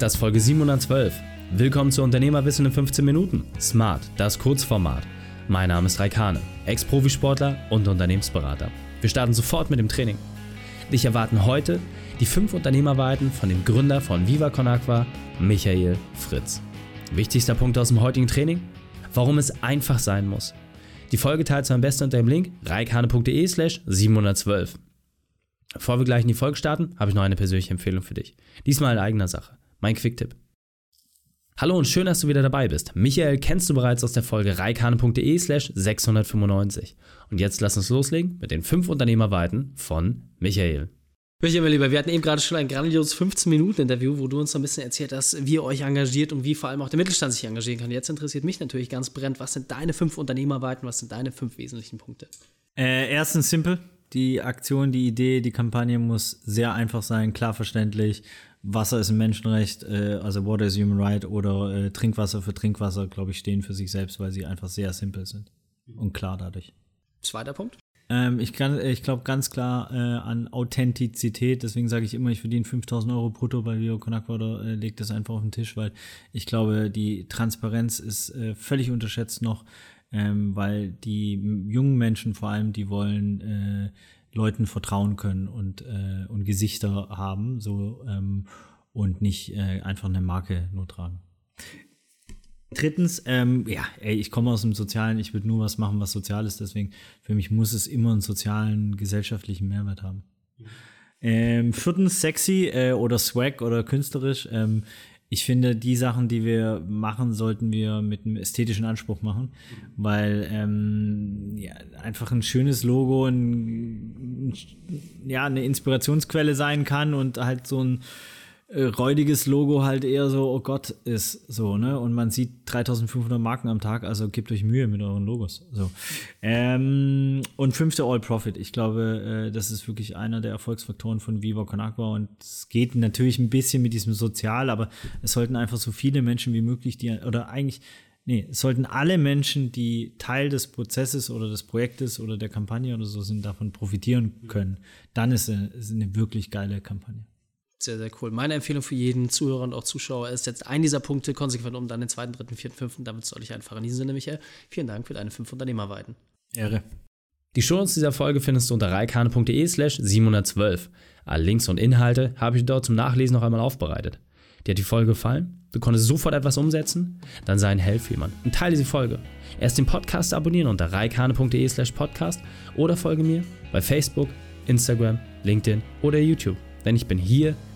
Das ist Folge 712. Willkommen zu Unternehmerwissen in 15 Minuten. Smart, das Kurzformat. Mein Name ist Raikane, Ex-Profisportler und Unternehmensberater. Wir starten sofort mit dem Training. Dich erwarten heute die fünf Unternehmerweiten von dem Gründer von Viva Con Agua, Michael Fritz. Wichtigster Punkt aus dem heutigen Training? Warum es einfach sein muss. Die Folge teilst du am besten unter dem Link reikane.de slash 712. Bevor wir gleich in die Folge starten, habe ich noch eine persönliche Empfehlung für dich. Diesmal in eigener Sache. Mein Quicktipp. Hallo und schön, dass du wieder dabei bist. Michael kennst du bereits aus der Folge reikane.de slash 695. Und jetzt lass uns loslegen mit den fünf Unternehmerweiten von Michael. Michael, mein Lieber, wir hatten eben gerade schon ein grandioses 15-Minuten-Interview, wo du uns ein bisschen erzählt hast, wie ihr euch engagiert und wie vor allem auch der Mittelstand sich engagieren kann. Jetzt interessiert mich natürlich ganz brennend, was sind deine fünf Unternehmerweiten, was sind deine fünf wesentlichen Punkte? Äh, erstens simpel. Die Aktion, die Idee, die Kampagne muss sehr einfach sein, klar verständlich. Wasser ist ein Menschenrecht, äh, also Water is Human Right oder äh, Trinkwasser für Trinkwasser, glaube ich, stehen für sich selbst, weil sie einfach sehr simpel sind und klar dadurch. Zweiter Punkt. Ähm, ich ich glaube ganz klar äh, an Authentizität, deswegen sage ich immer, ich verdiene 5000 Euro brutto bei Vio Conakwa äh, legt das einfach auf den Tisch, weil ich glaube, die Transparenz ist äh, völlig unterschätzt noch ähm, weil die jungen Menschen vor allem, die wollen äh, Leuten vertrauen können und, äh, und Gesichter haben, so ähm, und nicht äh, einfach eine Marke nur tragen. Drittens, ähm, ja, ey, ich komme aus dem Sozialen, ich würde nur was machen, was sozial ist, deswegen für mich muss es immer einen sozialen, gesellschaftlichen Mehrwert haben. Ähm, viertens, sexy äh, oder swag oder künstlerisch. Ähm, ich finde, die Sachen, die wir machen, sollten wir mit einem ästhetischen Anspruch machen, weil ähm, ja, einfach ein schönes Logo ein, ja, eine Inspirationsquelle sein kann und halt so ein räudiges Logo halt eher so, oh Gott, ist so, ne? Und man sieht 3500 Marken am Tag, also gebt euch Mühe mit euren Logos. So. Ähm, und fünfte All Profit. Ich glaube, äh, das ist wirklich einer der Erfolgsfaktoren von Viva Con Agua und es geht natürlich ein bisschen mit diesem Sozial, aber es sollten einfach so viele Menschen wie möglich, die, oder eigentlich, nee, es sollten alle Menschen, die Teil des Prozesses oder des Projektes oder der Kampagne oder so sind, davon profitieren können. Dann ist es ist eine wirklich geile Kampagne. Sehr, sehr cool. Meine Empfehlung für jeden Zuhörer und auch Zuschauer ist jetzt einen dieser Punkte konsequent um, dann den zweiten, dritten, vierten, fünften. Damit soll ich einfach in diesem Sinne, Michael. Vielen Dank für deine fünf Unternehmerweiten. Ehre. Die Shownotes dieser Folge findest du unter reikane.de slash 712. Alle Links und Inhalte habe ich dort zum Nachlesen noch einmal aufbereitet. Dir hat die Folge gefallen? Du konntest sofort etwas umsetzen? Dann sei ein Held für und teile diese Folge. Erst den Podcast abonnieren unter reikane.de slash podcast oder folge mir bei Facebook, Instagram, LinkedIn oder YouTube. Denn ich bin hier,